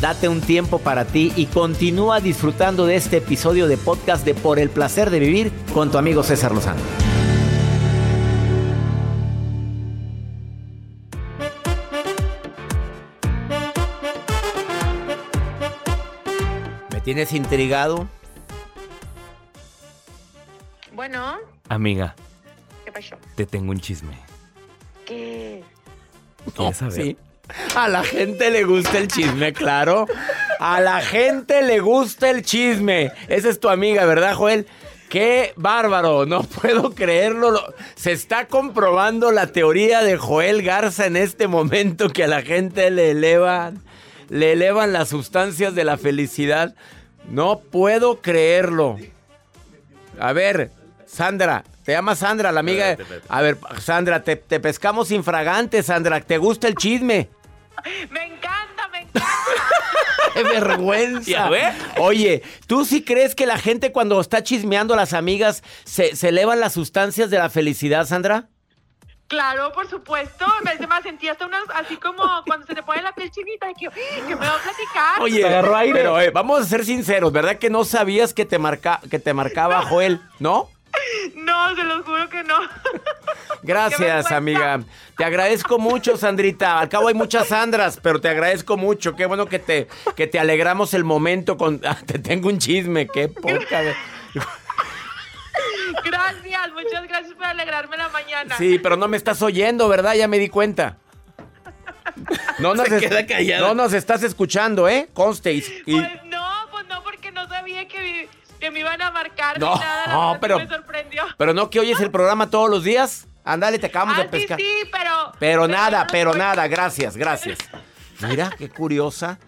Date un tiempo para ti y continúa disfrutando de este episodio de podcast de Por el placer de vivir con tu amigo César Lozano. ¿Me tienes intrigado? Bueno, Amiga, ¿qué pasó? te tengo un chisme. ¿Qué? ¿Quieres saber? Sí. A la gente le gusta el chisme, claro. A la gente le gusta el chisme. Esa es tu amiga, ¿verdad, Joel? Qué bárbaro, no puedo creerlo. Lo- Se está comprobando la teoría de Joel Garza en este momento que a la gente le elevan, le elevan las sustancias de la felicidad. No puedo creerlo. A ver, Sandra, te llama Sandra, la amiga. A ver, Sandra, te, te pescamos infragante, Sandra. ¿Te gusta el chisme? Me encanta, me encanta. ¡Qué vergüenza! Oye, ¿tú sí crees que la gente cuando está chismeando a las amigas se, se elevan las sustancias de la felicidad, Sandra? Claro, por supuesto. Me, se me sentí hasta unas, así como cuando se te pone la piel chinita, que, que me va a platicar. Oye, pero eh, vamos a ser sinceros, ¿verdad que no sabías que te, marca, que te marcaba Joel, no? No, se los juro que no. Gracias, amiga. Te agradezco mucho, Sandrita. Al cabo hay muchas Sandras, pero te agradezco mucho. Qué bueno que te, que te alegramos el momento con... Ah, te tengo un chisme, qué poca... de- Gracias, muchas gracias por alegrarme la mañana. Sí, pero no me estás oyendo, ¿verdad? Ya me di cuenta. No nos, es- no nos estás escuchando, ¿eh? Conste. y- pues me iban a marcar No, ni nada. no, pero- Me sorprendió. pero no que oyes el programa todos los días. Ándale, te acabamos ah, de pescar. sí, sí, pero... Pero nada, pero nada, gracias, gracias. Mira, qué curiosa.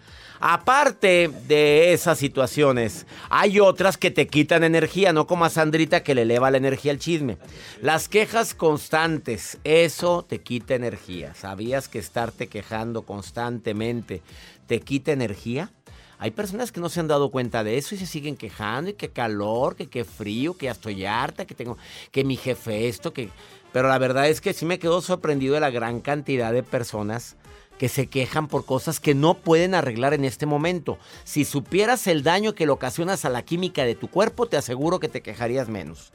Aparte de esas situaciones, hay otras que te quitan energía, no como a Sandrita que le eleva la energía al chisme. Las quejas constantes, eso te quita energía. ¿Sabías que estarte quejando constantemente te quita energía? Hay personas que no se han dado cuenta de eso y se siguen quejando y que calor, que qué frío, que ya estoy harta, que tengo que mi jefe esto, que pero la verdad es que sí me quedo sorprendido de la gran cantidad de personas que se quejan por cosas que no pueden arreglar en este momento. Si supieras el daño que le ocasionas a la química de tu cuerpo, te aseguro que te quejarías menos.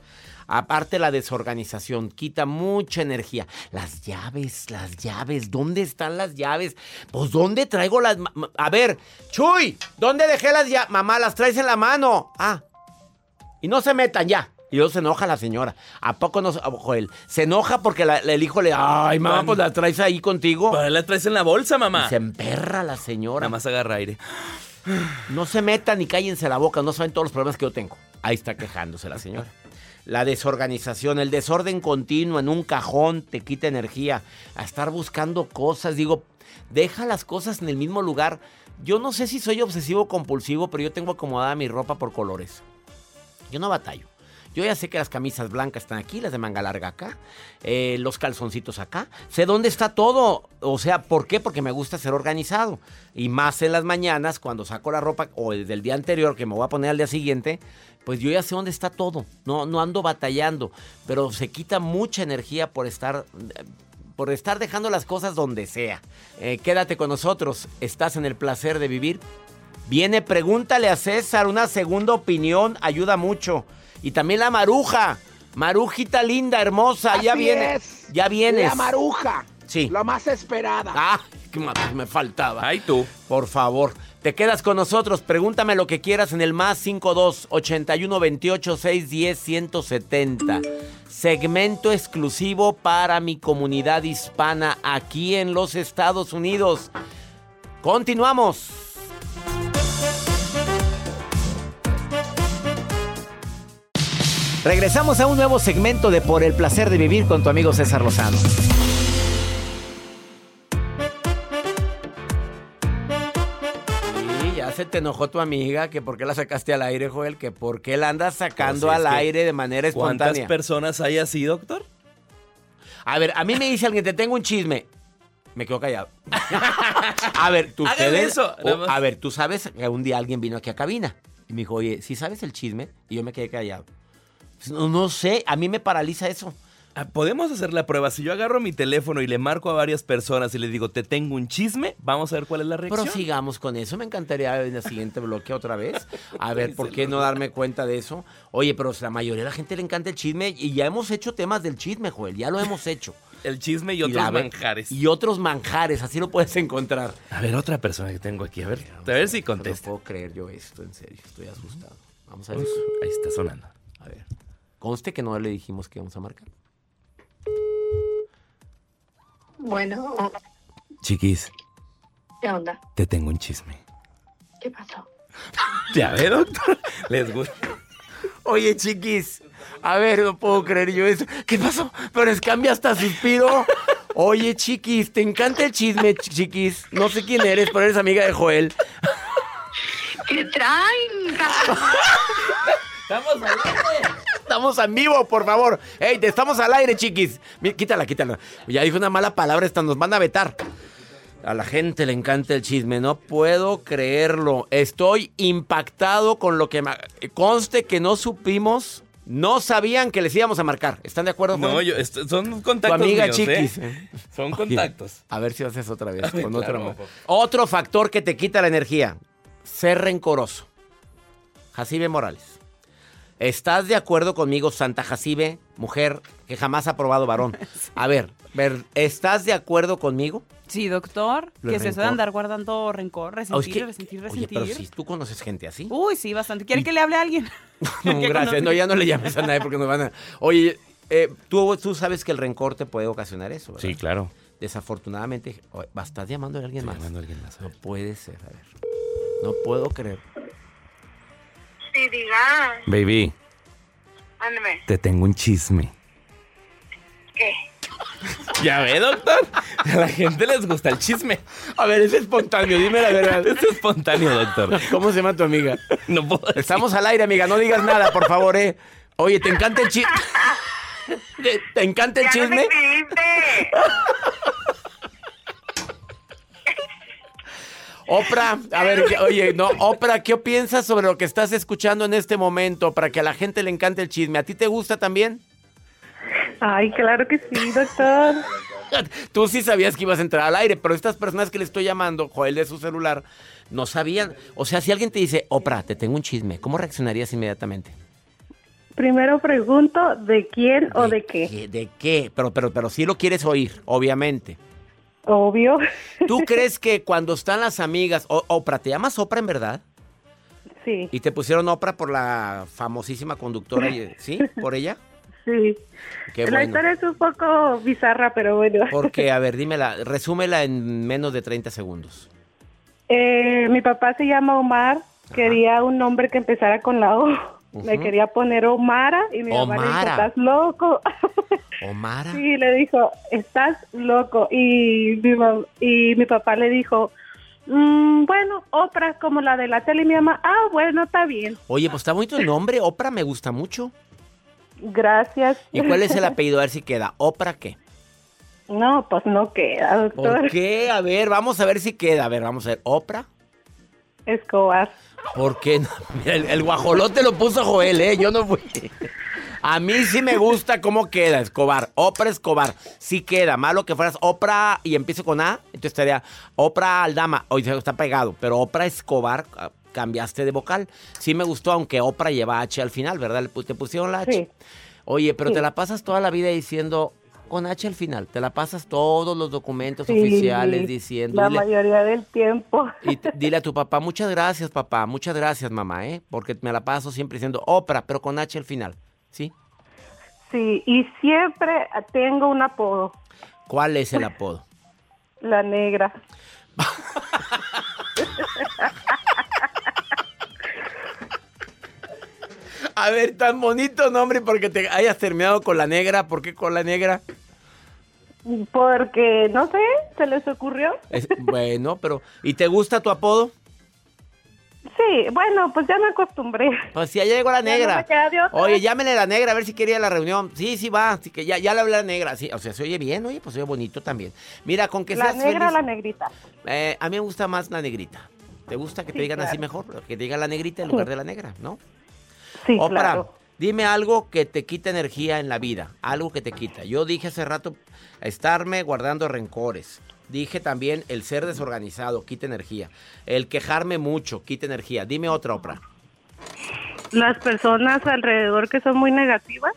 Aparte la desorganización quita mucha energía. Las llaves, las llaves, ¿dónde están las llaves? Pues ¿dónde traigo las... A ver, Chuy, ¿dónde dejé las llaves? Mamá, las traes en la mano. Ah, y no se metan ya. Y luego se enoja la señora. ¿A poco no? ah, Joel, se enoja porque la- el hijo le... Ay, mamá, pues la traes ahí contigo. ¿Para la traes en la bolsa, Y mamá? se emperra la señora. Nada más agarra aire. No se metan ni cállense la boca, no saben todos los problemas que yo tengo. Ahí está quejándose la señora. La desorganización, el desorden continuo en un cajón te quita energía. A estar buscando cosas, digo, deja las cosas en el mismo lugar. Yo no sé si soy obsesivo compulsivo, pero yo tengo acomodada mi ropa por colores. Yo no batallo. Yo ya sé que las camisas blancas están aquí, las de manga larga acá, eh, los calzoncitos acá. Sé dónde está todo. O sea, ¿por qué? Porque me gusta ser organizado. Y más en las mañanas, cuando saco la ropa o del día anterior que me voy a poner al día siguiente, pues yo ya sé dónde está todo. No, no ando batallando. Pero se quita mucha energía por estar por estar dejando las cosas donde sea. Eh, quédate con nosotros. Estás en el placer de vivir. Viene, pregúntale a César. Una segunda opinión ayuda mucho. Y también la maruja. Marujita linda, hermosa. ya viene. es. Ya vienes. La maruja. Sí. La más esperada. Ah, ¿Qué más me faltaba? Ay, tú. Por favor, te quedas con nosotros. Pregúntame lo que quieras en el más 52 81 28 610 170. Segmento exclusivo para mi comunidad hispana aquí en los Estados Unidos. Continuamos. Regresamos a un nuevo segmento de Por el placer de vivir con tu amigo César Lozano. Sí, ya se te enojó tu amiga que por qué la sacaste al aire, Joel, que por qué la andas sacando Pues es al aire de manera ¿Cuántas espontánea. personas hay así, doctor? A ver, a mí me dice alguien, te tengo un chisme. Me quedo callado. a ver, tú ustedes- eso, o- a ver, tú sabes que un día alguien vino aquí a cabina y me dijo, oye, si sabes el chisme? Y yo me quedé callado. No, no sé, a mí me paraliza eso. Ah, Podemos hacer la prueba. Si yo agarro mi teléfono y le marco a varias personas y les digo, te tengo un chisme, vamos a ver cuál es la reacción. Prosigamos con eso. Me encantaría en el siguiente bloque otra vez. A ver, ¿por qué no darme cuenta de eso? Oye, pero la mayoría de la gente le encanta el chisme y ya hemos hecho temas del chisme, Joel. Ya lo hemos hecho. El chisme y Y otros la manjares. Y otros manjares, así lo puedes encontrar. A ver, otra persona que tengo aquí. A ver, a ver si No contesta. puedo creer yo esto, en serio. Estoy asustado. Vamos a ver. Uf, ahí está sonando. Conste que no le dijimos que íbamos a marcar. Bueno, Chiquis, ¿qué onda? te tengo un chisme. ¿Qué pasó? Ya ve, doctor. Les gusta. Oye, chiquis. A ver, no puedo creer yo eso. ¿Qué pasó? Pero es cambia hasta suspiro. Oye, chiquis, ¿te encanta el chisme, ch- chiquis? No sé quién eres, pero eres amiga de Joel. ¿Qué traen? Estamos aire. Estamos en vivo, por favor. Ey, te estamos al aire, chiquis. Mi- Quítala, quítala. Ya dijo una mala palabra, esta nos van a vetar. A la gente le encanta el chisme, no puedo creerlo. Estoy impactado con lo que conste que no supimos, no sabían que les íbamos a marcar. ¿Están de acuerdo? No, Joel? yo, esto- son tu contactos amiga míos, chiquis. ¿eh? Son Oye, contactos. A ver si haces otra vez con claro, otro. Otro factor que te quita la energía, ser rencoroso. Jacibe Morales. ¿Estás de acuerdo conmigo, Santa Jacibe, mujer que jamás ha probado varón? A ver, ver, ¿estás de acuerdo conmigo? Sí, doctor. Lo que se suele andar guardando rencor, Oh, es resentir, que- resentir, Oye, resentir. pero si tú conoces gente así. Uy, sí, bastante. ¿Quiere que le hable a alguien? No, gracias. conoce. No, ya no le llames a nadie porque nos van a. Oye, eh, tú, tú sabes que el rencor te puede ocasionar eso, ¿verdad? Sí, claro. Desafortunadamente, ¿estás llamando a alguien más? llamando a alguien más, a No puede ser, a ver. No puedo creer. Sí, diga. Baby, Ándame. te tengo un chisme. ¿Qué? Ya ve, doctor. A la gente les gusta el chisme. A ver, es espontáneo, dime la verdad. Es espontáneo, doctor. ¿Cómo se llama tu amiga? No puedo decir. Estamos al aire, amiga, no digas nada, por favor, eh. Oye, ¿te encanta el chisme? ¿Te, te encanta el ¡Ya no chisme? me Oprah, a ver, oye, no, Oprah, ¿qué piensas sobre lo que estás escuchando en este momento para que a la gente le encante el chisme? ¿A ti te gusta también? Ay, claro que sí, doctor. Tú sí sabías que ibas a entrar al aire, pero estas personas que le estoy llamando, Joel de su celular, no sabían. O sea, si alguien te dice, Oprah, te tengo un chisme, ¿cómo reaccionarías inmediatamente? Primero pregunto de quién o de qué. ¿De qué? Pero, pero, pero sí lo quieres oír, obviamente. Obvio. ¿Tú crees que cuando están las amigas, o- Oprah, ¿te llamas Oprah en verdad? Sí, Y te pusieron Oprah por la famosísima conductora, ¿sí? ¿Por ella? sí. Qué La bueno. historia es un poco bizarra, pero bueno. Porque, a ver, dímela, resúmela en menos de 30 segundos. Eh, mi papá se llama Omar. Quería un nombre que empezara con la O. Me Ujú. quería poner Omara y mi mamá le dijo, Omara. estás loco. Omara. Sí, le dijo, estás loco. Y mi, mam- y mi papá le dijo, "Mm, bueno, Oprah como la de la tele. Y mi mamá, ah, bueno, está bien. Oye, pues está bonito el nombre, Oprah me gusta mucho. Gracias. ¿Y cuál es el apellido? A ver si queda. ¿Oprah qué? No, pues no queda, doctor. ¿Por qué? A ver, vamos a ver si queda. A ver, vamos a ver. ¿Oprah? Escobar. ¿Por qué no? Mira, el, el guajolote lo puso Joel, ¿eh? Yo no fui. A mí sí me gusta cómo queda Escobar. Oprah Escobar. Sí queda. Malo que fueras Oprah y empiece con A. Entonces estaría Oprah Aldama. Oye, está pegado. Pero Oprah Escobar ah, cambiaste de vocal. Sí me gustó, aunque Oprah lleva H al final, ¿verdad? Te pusieron la H. Sí. Oye, pero Sí. te la pasas toda la vida diciendo con H al final. Te la pasas todos los documentos Sí, oficiales diciendo. La dile- mayoría del tiempo. y te- dile a tu papá, muchas gracias, papá, muchas gracias, mamá, ¿eh? Porque me la paso siempre diciendo Oprah, pero con H al final. ¿Sí? Sí, y siempre tengo un apodo, ¿Cuál es el apodo? la negra. A ver, tan bonito nombre porque te hayas terminado con la negra. ¿Por qué con la negra? Porque, no sé, se les ocurrió. Es- bueno, pero ¿y te gusta tu apodo? Sí, bueno, pues ya me acostumbré. Pues sí, ya llegó la Ya no negra. otra. Oye, llámele a la negra a ver si quería la reunión. Sí, sí va. Así que ya, ya le hablé a la negra. Sí, o sea, se oye bien, oye, pues se oye bonito también. Mira, con que ¿La seas negra o la negrita? Eh, a mí me gusta más la negrita. ¿Te gusta que te digan así mejor? Que te digan la negrita en lugar de la negra, ¿no? Sí, Oprah, claro. dime algo que te quita energía en la vida. Algo que te quita. Yo dije hace rato estarme guardando rencores. Dije también el ser desorganizado quita energía. El quejarme mucho quita energía. Dime otra, Oprah. Las personas alrededor que son muy negativas.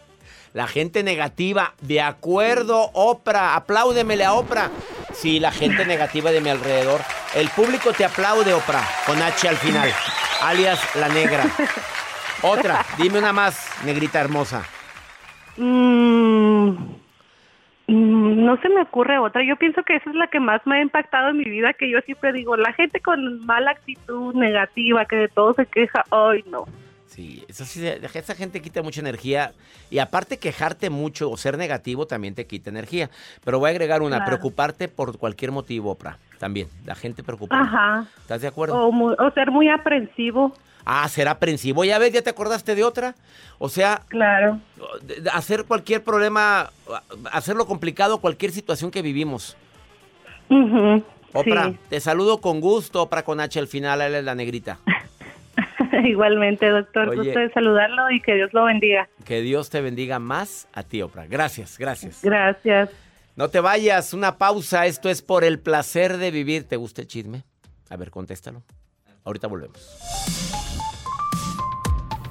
La gente negativa, de acuerdo, Oprah, apláudemele a Oprah. Sí, la gente negativa de mi alrededor. El público te aplaude, Oprah, con H al final, alias la negra. Otra, dime una más, negrita hermosa. Mm, mm, no se me ocurre otra. Yo pienso que esa es la que más me ha impactado en mi vida, que yo siempre digo, la gente con mala actitud, negativa, que de todo se queja, ay no. Sí, eso sí, esa gente quita mucha energía. Y aparte quejarte mucho o ser negativo también te quita energía. Pero voy a agregar una, Claro. preocuparte por cualquier motivo, Oprah. También, la gente preocupa. Ajá. ¿Estás de acuerdo? O, muy- o ser muy aprensivo. Ah, ser aprensivo. Ya ves, ya te acordaste de otra. O sea, Claro. hacer cualquier problema, hacerlo complicado, cualquier situación que vivimos. Oprah, sí. te saludo con gusto, Oprah con H al final, él es la negrita. Igualmente, doctor. Oye. Gusto de saludarlo y que Dios lo bendiga. Que Dios te bendiga más a ti, Oprah. Gracias, gracias. Gracias. No te vayas, una pausa. Esto es por el placer de vivir. ¿Te gusta el chisme? A ver, contéstalo. Ahorita volvemos.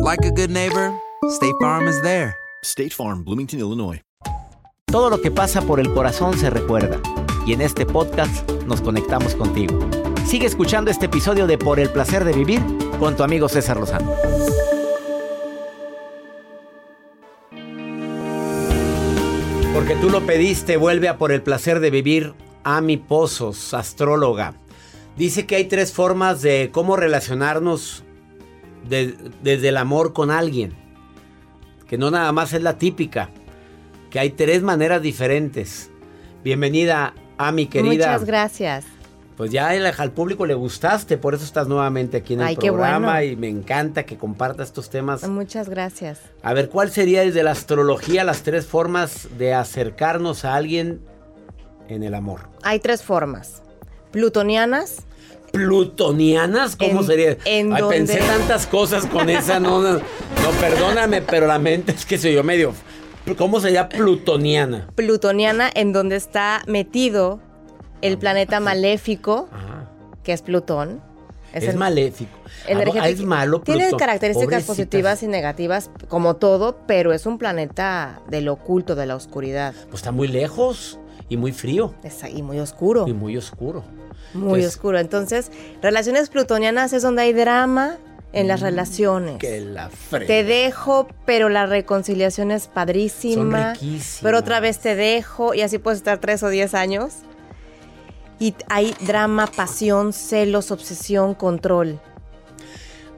like a good neighbor, State Farm is there. State Farm, Bloomington, Illinois. Todo lo que pasa por el corazón se recuerda. Y en este podcast nos conectamos contigo. Sigue escuchando este episodio de Por el placer de vivir con tu amigo César Lozano. Porque tú lo pediste, vuelve a Por el placer de vivir. Ami Pozos, astróloga. Dice que hay tres formas de cómo relacionarnos de- desde el amor con alguien. Que no nada más es la típica que hay tres maneras diferentes. Bienvenida a mi querida. Muchas gracias. Pues ya el- al público le gustaste, por eso estás nuevamente aquí en el Ay, programa bueno. y me encanta que compartas estos temas. Muchas gracias. A ver, ¿cuál sería desde la astrología las tres formas de acercarnos a alguien en el amor? Hay tres formas. Plutonianas. ¿Plutonianas? ¿Cómo En- sería? en Ay, pensé tantas cosas con esa, no, no, no, perdóname, pero la mente es que se yo medio. ¿Cómo sería plutoniana? Plutoniana en donde está metido el planeta maléfico, que es Plutón. Es, el- maléfico. energético. Ah, es malo Tiene características Pobrecitas. positivas y negativas, como todo, pero es un planeta del oculto, de la oscuridad. Pues está muy lejos y muy frío. Es ahí muy oscuro. Y muy oscuro. Muy Entonces, oscuro. Entonces, relaciones plutonianas es donde hay drama en las relaciones. Mm, Que la. Te dejo, pero la reconciliación es padrísima. Son. Pero otra vez te dejo y así puedes estar tres o diez años. Y hay drama, pasión, celos, obsesión, control.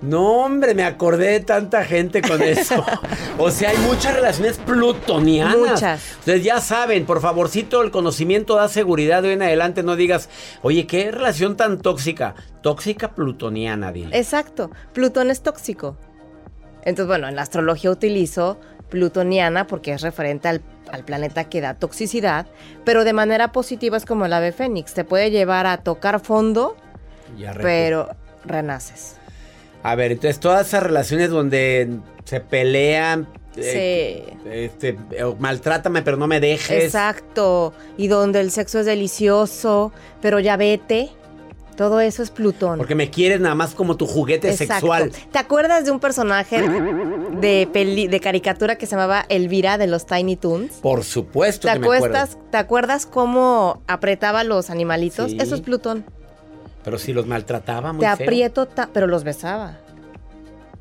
No, hombre, me acordé de tanta gente con eso. o sea, hay muchas relaciones plutonianas. Muchas. Entonces ya saben, por favorcito, el conocimiento da seguridad de hoy en adelante. No digas, oye, qué relación tan tóxica. Tóxica plutoniana, dile. Exacto. Plutón es tóxico. Entonces, bueno, en la astrología utilizo plutoniana porque es referente al, al planeta que da toxicidad, pero de manera positiva es como el ave fénix. Te puede llevar a tocar fondo, pero renaces. A ver, entonces todas esas relaciones donde se pelean. eh, este, eh, maltrátame, pero no me dejes. Exacto. Y donde el sexo es delicioso, pero ya vete. Todo eso es Plutón. Porque me quieres nada más como tu juguete Exacto. sexual. ¿Te acuerdas de un personaje de, peli- de caricatura que se llamaba Elvira de los Tiny Toons? Por supuesto ¿Te que me acuerdas, ¿Te acuerdas cómo apretaba los animalitos? Sí. Eso es Plutón. Pero si los maltrataba muy Te feo. aprieto, ta- pero los besaba.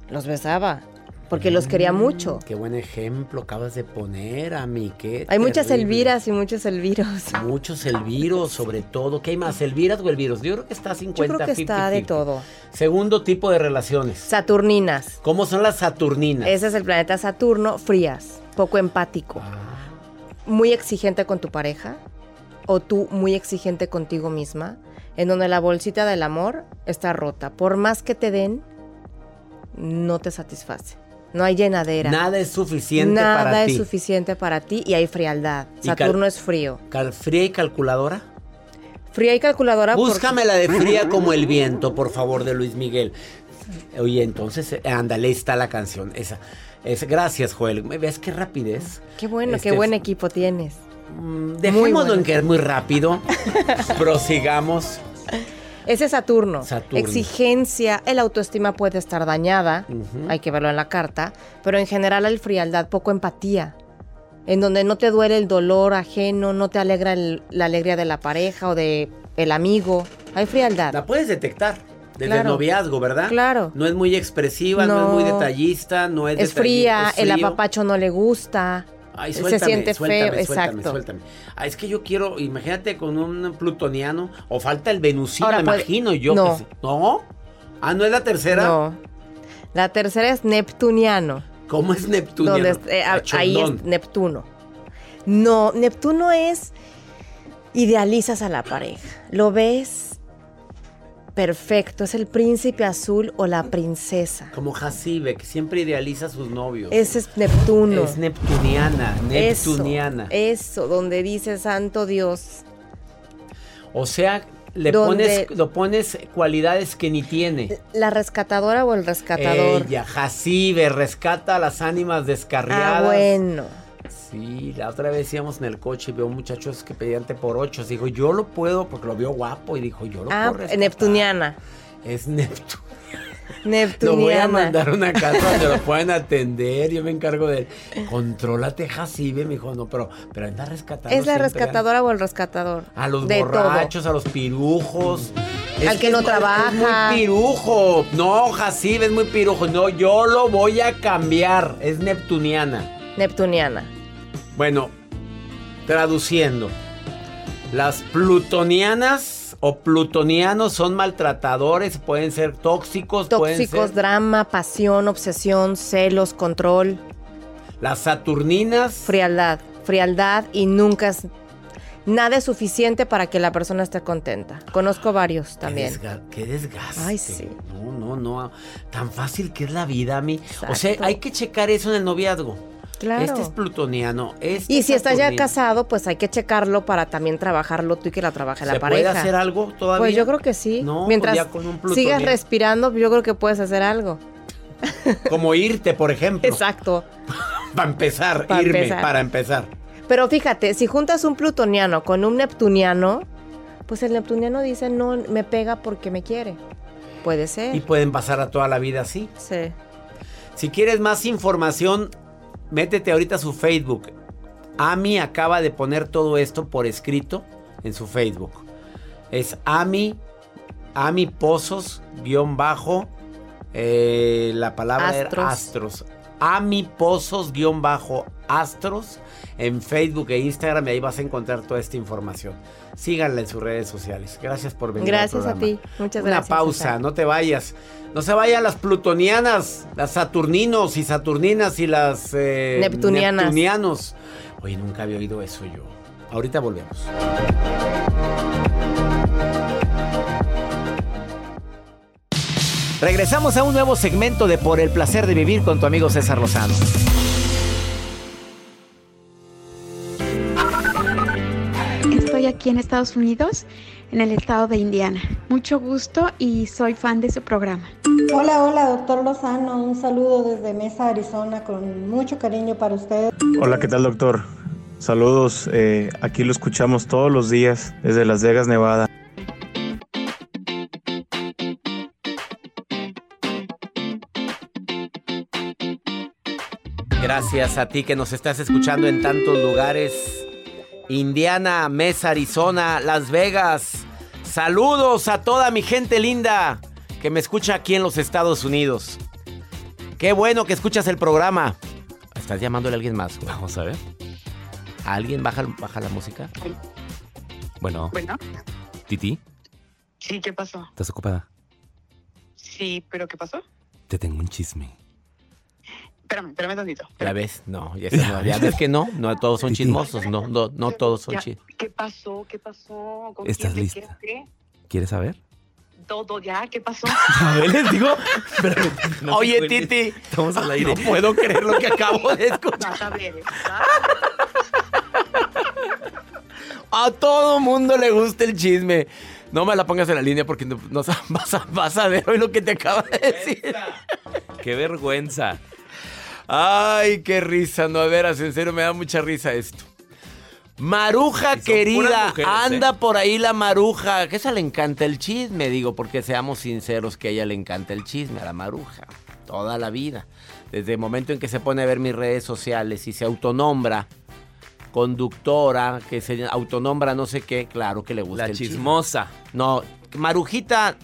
Los besaba. Porque los quería mucho. Qué buen ejemplo acabas de poner, a mí. Qué Hay muchas. Elviras y muchos Elviros. Muchos Elviros, sobre todo. ¿Qué hay más? ¿Elviras o Elviros? Yo creo que está 50 Yo creo que está de 50-50. todo. Segundo tipo de relaciones. Saturninas. ¿Cómo son las Saturninas? Ese es el planeta Saturno, frías, poco empático. Ah. Muy exigente con tu pareja o tú muy exigente contigo misma, en donde la bolsita del amor está rota. Por más que te den, no te satisface. No hay llenadera. Nada es suficiente Nada para es ti. suficiente para ti y hay frialdad. Saturno es frío. Cal- ¿Fría y calculadora? Fría y calculadora. porque- Búscame la de fría como el viento, por favor, de Luis Miguel. Oye, entonces, eh, ándale, está la canción. Esa. Es, gracias, Joel. ¿Ves qué rapidez? Qué bueno, Este qué es- buen equipo tienes. Dejémoslo bueno. en que es muy rápido. Prosigamos. Ese es Saturno. Saturno. Exigencia, el autoestima puede estar dañada, hay que verlo en la carta, pero en general hay frialdad, poco empatía, en donde no te duele el dolor ajeno, no te alegra el- la alegría de la pareja o de el amigo, hay frialdad. La puedes detectar desde el noviazgo, ¿verdad? Claro. No es muy expresiva, no, No. es muy detallista, no es es fría, es el apapacho no le gusta, Ay, se suéltame, siente suéltame, feo, suéltame, exacto. suéltame. Ah, es que yo quiero, imagínate con un plutoniano, o falta el venusino, Ahora me imagino yo. no. que. ¿No? Ah, ¿no es la tercera? No. La tercera es neptuniano. ¿Cómo es neptuniano? donde es- eh, ahí es Neptuno. No, Neptuno es idealizas a la pareja. Lo ves perfecto, es el príncipe azul o la princesa. Como Jacibe, que siempre idealiza a sus novios. Ese es Neptuno. Es neptuniana, Eso, neptuniana. Eso, donde dice santo Dios. O sea, le pones, lo pones cualidades que ni tiene. La rescatadora o el rescatador. Ella, Jacibe, rescata a las ánimas descarriadas. ah, bueno. Sí, la otra vez íbamos en el coche y veo muchachos que pedían té por ocho. Dijo, yo lo puedo porque lo vio guapo. Y dijo, yo lo Ah, puedo rescatar. Neptuniana. Es Neptuno. Lo Neptuniana. voy a mandar a una casa donde lo puedan atender. Yo me encargo de él. Contrólate, Jacibe. Me dijo, no, pero, pero anda rescatando. Es la rescatadora o el rescatador. A los de borrachos, a los pirujos. Al que no es- trabaja. Es muy pirujo. No, Jacibe es muy pirujo. No, yo lo voy a cambiar. Es neptuniana. Neptuniana. Bueno, traduciendo. Las plutonianas o plutonianos son maltratadores, pueden ser tóxicos, pueden Tóxicos, ser. drama, pasión, obsesión, celos, control, Las saturninas. frialdad. Frialdad y nunca es. Nada es suficiente para que la persona esté contenta. Conozco varios Qué, también. desga- qué desgaste. Ay, sí. No, no, no. Tan fácil que es la vida, a mí. O sea, hay que checar eso en el noviazgo. Claro. Este es plutoniano. Este Y si estás ya casado, pues hay que checarlo para también trabajarlo tú y que la trabaje la ¿Se pareja. puede hacer algo todavía? Pues yo creo que sí. No, pues Mientras ya con un sigas respirando, yo creo que puedes hacer algo. Como irte, por ejemplo. Exacto. Para empezar, irme, empezar. para empezar. Pero fíjate, si juntas un plutoniano con un neptuniano, pues el neptuniano dice, no, me pega porque me quiere. Puede ser. Y pueden pasar a toda la vida así. Sí. Si quieres más información, métete ahorita a su Facebook. Ami acaba de poner todo esto por escrito en su Facebook. Es Ami, Ami Pozos, guion bajo, eh, la palabra era Astros. Ami Pozos-Astros en Facebook e Instagram y ahí vas a encontrar toda esta información. Síganla en sus redes sociales. Gracias por venir. al Gracias a ti. Muchas Una gracias. pausa, César. no te vayas. No se vayan las plutonianas, las saturninos y saturninas y las eh, Neptunianas. neptunianos. Oye, nunca había oído eso yo. Ahorita volvemos. Regresamos a un nuevo segmento de Por el placer de vivir con tu amigo César Lozano. Estoy aquí en Estados Unidos, en el estado de Indiana. Mucho gusto y soy fan de su programa. Hola, hola, doctor Lozano. Un saludo desde Mesa, Arizona, con mucho cariño para usted. Hola, ¿qué tal, doctor? Saludos, eh, aquí lo escuchamos todos los días desde Las Vegas, Nevada. Gracias a ti que nos estás escuchando en tantos lugares. Indiana, Mesa, Arizona, Las Vegas. Saludos a toda mi gente linda que me escucha aquí en los Estados Unidos. Qué bueno que escuchas el programa. ¿Estás llamándole a alguien más? güey? Vamos a ver. ¿A alguien baja, baja la música? Bueno, Bueno, Titi, sí, ¿qué pasó? ¿estás ocupada? Sí, pero ¿qué pasó? Te tengo un chisme. Espérame, espérame tantito. Ya ves, no, ya, no, ya ves que no, no todos son chismosos, no, no, no todos son chismosos. ¿Qué pasó? ¿Qué pasó? ¿Con ¿Estás quién? ¿De lista? qué? ¿Quieres saber? Todo ya, ¿qué pasó? A ver, les digo. Espérame, no Oye. Titi. Estamos al aire. No puedo creer lo que acabo de escuchar. Vas a ver. A todo mundo le gusta el chisme. No me la pongas en la línea porque no, vas, a, vas a ver hoy lo que te acaba de decir. Qué vergüenza. Ay, qué risa. No, de veras, en serio me da mucha risa esto. Maruja querida, mujeres, anda ¿eh? por ahí la maruja. Que esa le encanta el chisme, digo, porque seamos sinceros que a ella le encanta el chisme, a la maruja. Toda la vida. Desde el momento en que se pone a ver mis redes sociales y se autonombra conductora, que se autonombra no sé qué, claro que le gusta La el chisme. chismosa. No, Marujita,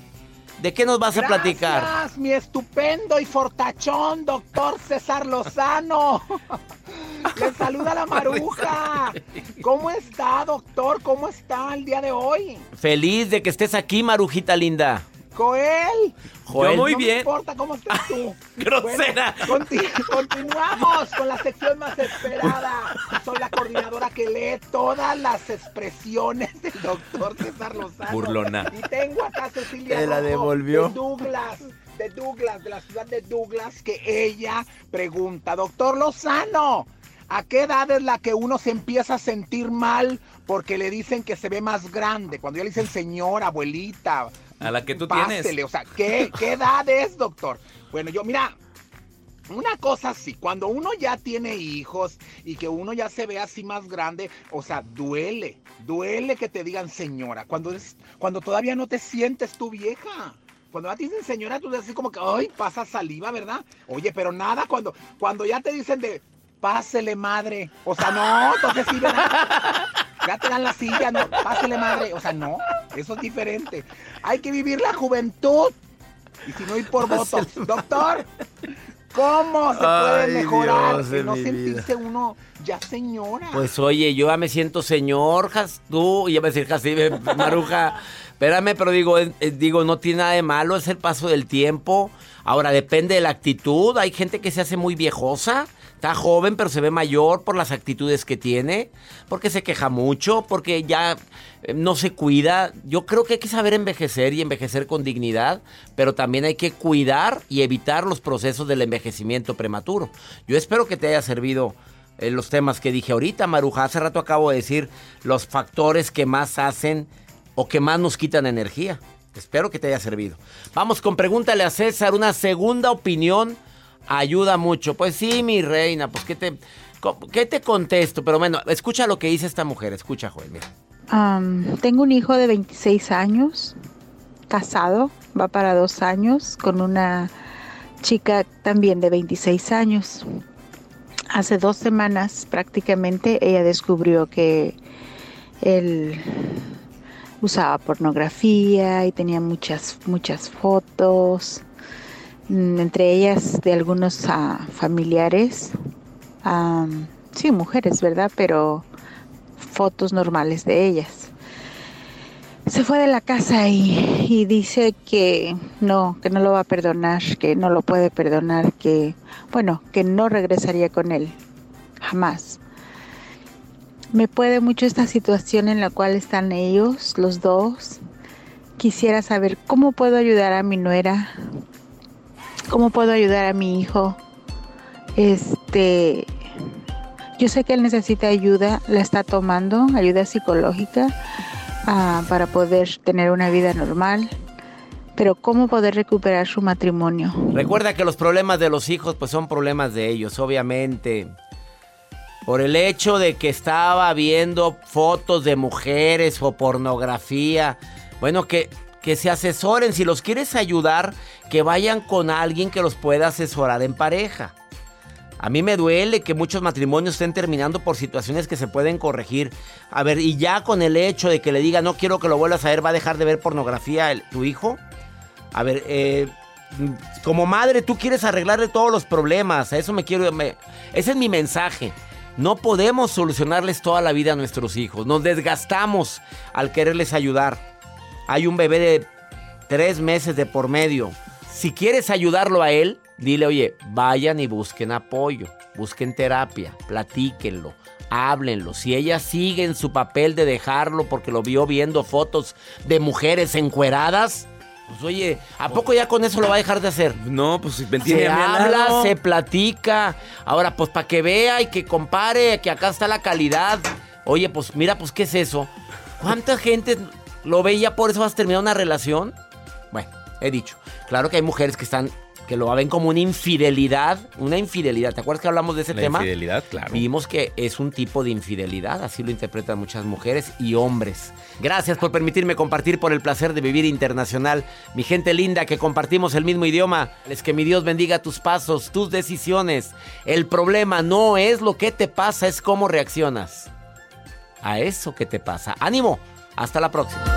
¿de qué nos vas a platicar? Mi estupendo y fortachón, doctor César Lozano. Le saluda la maruja. ¿Cómo está, doctor? ¿Cómo está el día de hoy? Feliz de que estés aquí, Marujita linda. Joel. Joel. Yo muy no bien. me importa cómo estás tú. Grosera. Bueno, conti- continuamos con la sección más esperada. Soy la coordinadora que lee todas las expresiones del doctor César Lozano. Burlona. Y tengo acá a Cecilia Te la Rojo devolvió. de Douglas, de Douglas, de la ciudad de Douglas, que ella pregunta, doctor Lozano, ¿a qué edad es la que uno se empieza a sentir mal porque le dicen que se ve más grande? Cuando ya le dicen señora, abuelita, A la que tú pásele, tienes. o sea, ¿qué, ¿qué edad es, doctor? Bueno, yo, mira, una cosa así, cuando uno ya tiene hijos y que uno ya se ve así más grande, o sea, duele, duele que te digan señora, cuando, es, cuando todavía no te sientes tu vieja. Cuando ya te dicen señora, tú así como que, ay, pasa saliva, ¿verdad? Oye, pero nada, cuando, cuando ya te dicen de, pásele madre, o sea, no, entonces sí, ¿verdad? Ya te dan la silla, no, pásele madre, o sea, no, eso es diferente. Hay que vivir la juventud. Y si no ir por votos. Doctor, ¿cómo se puede Ay, mejorar Dios no sentirse uno ya señora? Pues oye, yo ya me siento señor, tú, y ya me decir Jacibe, Maruja. Espérame, pero digo, eh, eh, digo, no tiene nada de malo, es el paso del tiempo. Ahora depende de la actitud. Hay gente que se hace muy viejosa, está joven, pero se ve mayor por las actitudes que tiene, porque se queja mucho, porque ya eh, no se cuida. Yo creo que hay que saber envejecer y envejecer con dignidad, pero también hay que cuidar y evitar los procesos del envejecimiento prematuro. Yo espero que te haya servido eh, los temas que dije ahorita, Maruja. Hace rato acabo de decir los factores que más hacen o que más nos quitan energía. Espero que te haya servido. Vamos con pregúntale a César. Una segunda opinión ayuda mucho. Pues sí, mi reina, pues ¿qué te, qué te contesto? Pero bueno, escucha lo que dice esta mujer. Escucha, Joel, mira. Am, tengo un hijo de 26 años, casado, va para dos años, con una chica también de 26 años. Hace dos semanas prácticamente ella descubrió que él usaba pornografía y tenía muchas, muchas fotos. mm, entre ellas de algunos ah, familiares, am, sí, mujeres, ¿verdad? Pero fotos normales de ellas. Se fue de la casa y, y dice que no, que no lo va a perdonar, que no lo puede perdonar, que, bueno, que no regresaría con él, jamás. Me puede mucho esta situación en la cual están ellos, los dos. Quisiera saber cómo puedo ayudar a mi nuera, cómo puedo ayudar a mi hijo. Este, yo sé que él necesita ayuda, la está tomando, ayuda psicológica, ah, para poder tener una vida normal. Pero cómo poder recuperar su matrimonio. Recuerda que los problemas de los hijos pues son problemas de ellos, obviamente. Por el hecho de que estaba viendo fotos de mujeres o pornografía. Bueno, que, que se asesoren. Si los quieres ayudar, que vayan con alguien que los pueda asesorar en pareja. A mí me duele que muchos matrimonios estén terminando por situaciones que se pueden corregir. A ver, y ya con el hecho de que le diga no quiero que lo vuelvas a ver, ¿va a dejar de ver pornografía el- tu hijo? A ver, eh, como madre tú quieres arreglarle todos los problemas. A eso me quiero... ese es mi mensaje. No podemos solucionarles toda la vida a nuestros hijos. Nos desgastamos al quererles ayudar. Hay un bebé de tres meses de por medio. Si quieres ayudarlo a él, dile, oye, vayan y busquen apoyo, busquen terapia, platíquenlo, háblenlo. Si ella sigue en su papel de dejarlo porque lo vio viendo fotos de mujeres encueradas, pues oye, ¿a poco ya con eso lo va a dejar de hacer? No, pues me Se habla, se platica. Ahora, pues para que vea y que compare, que acá está la calidad. Oye, pues mira, pues ¿qué es eso? ¿Cuánta gente lo ve y ya por eso vas a terminar una relación? Bueno, he dicho. Claro que hay mujeres que están, que lo ven como una infidelidad. Una infidelidad. ¿Te acuerdas que hablamos de ese La tema? infidelidad, claro. Vimos que es un tipo de infidelidad, así lo interpretan muchas mujeres y hombres. Gracias por permitirme compartir por el placer de vivir internacional. Mi gente linda que compartimos el mismo idioma. Es que mi Dios bendiga tus pasos, tus decisiones. El problema no es lo que te pasa, es cómo reaccionas a eso que te pasa. Ánimo, hasta la próxima.